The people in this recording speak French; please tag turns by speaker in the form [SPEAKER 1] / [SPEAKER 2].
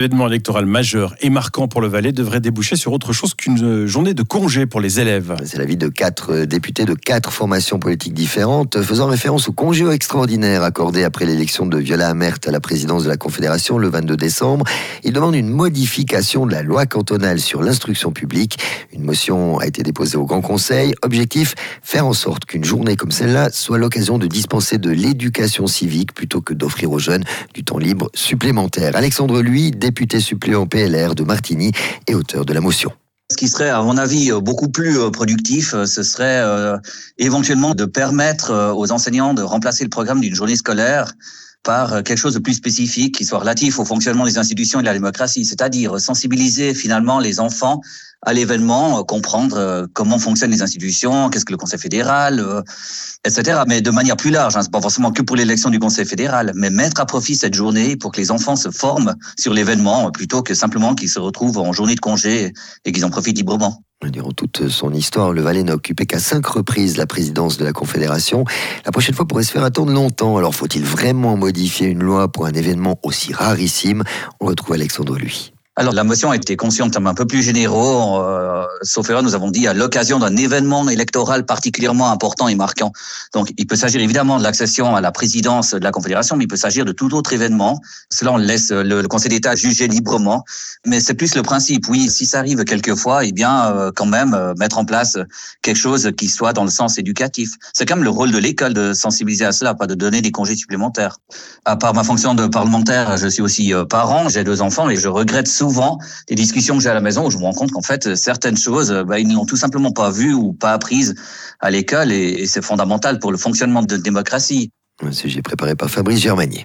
[SPEAKER 1] L'événement électoral majeur et marquant pour le Valais devrait déboucher sur autre chose qu'une journée de congé pour les élèves.
[SPEAKER 2] C'est l'avis de quatre euh, députés de quatre formations politiques différentes, faisant référence au congé extraordinaire accordé après l'élection de Viola Amert à la présidence de la Confédération le 22 décembre. Ils demandent une modification de la loi cantonale sur l'instruction publique. Une motion a été déposée au Grand Conseil. Objectif, faire en sorte qu'une journée comme celle-là soit l'occasion de dispenser de l'éducation civique plutôt que d'offrir aux jeunes du temps libre supplémentaire. Alexandre, lui, député suppléant PLR de Martigny et auteur de la motion.
[SPEAKER 3] Ce qui serait, à mon avis, beaucoup plus euh, productif, euh, ce serait euh, éventuellement de permettre aux enseignants de remplacer le programme d'une journée scolaire par quelque chose de plus spécifique qui soit relatif au fonctionnement des institutions et de la démocratie, c'est-à-dire sensibiliser finalement les enfants à l'événement, comprendre comment fonctionnent les institutions, qu'est-ce que le Conseil fédéral, etc. Mais de manière plus large, hein, c'est pas forcément que pour l'élection du Conseil fédéral, mais mettre à profit cette journée pour que les enfants se forment sur l'événement plutôt que simplement qu'ils se retrouvent en journée de congé et qu'ils en profitent librement.
[SPEAKER 2] Durant toute son histoire, le Valais n'a occupé qu'à cinq reprises la présidence de la Confédération. La prochaine fois pourrait se faire attendre longtemps. Alors faut-il vraiment modifier une loi pour un événement aussi rarissime? On retrouve Alexandre lui.
[SPEAKER 3] Alors la motion a été conçue en termes un peu plus généraux. Euh, sauf erreur, nous avons dit à l'occasion d'un événement électoral particulièrement important et marquant. Donc il peut s'agir évidemment de l'accession à la présidence de la Confédération, mais il peut s'agir de tout autre événement. Cela on laisse le, Conseil d'État juger librement. Mais c'est plus le principe. Oui, si ça arrive quelquefois, eh bien euh, quand même euh, mettre en place quelque chose qui soit dans le sens éducatif. C'est quand même le rôle de l'école de sensibiliser à cela, pas de donner des congés supplémentaires. À part ma fonction de parlementaire, je suis aussi parent, j'ai deux enfants et je regrette souvent des discussions que j'ai à la maison où je me rends compte qu'en fait, certaines choses, bah, ils n'ont tout simplement pas vues ou pas apprises à l'école et, c'est fondamental pour le fonctionnement de démocratie.
[SPEAKER 2] Un sujet préparé par Fabrice Germanier.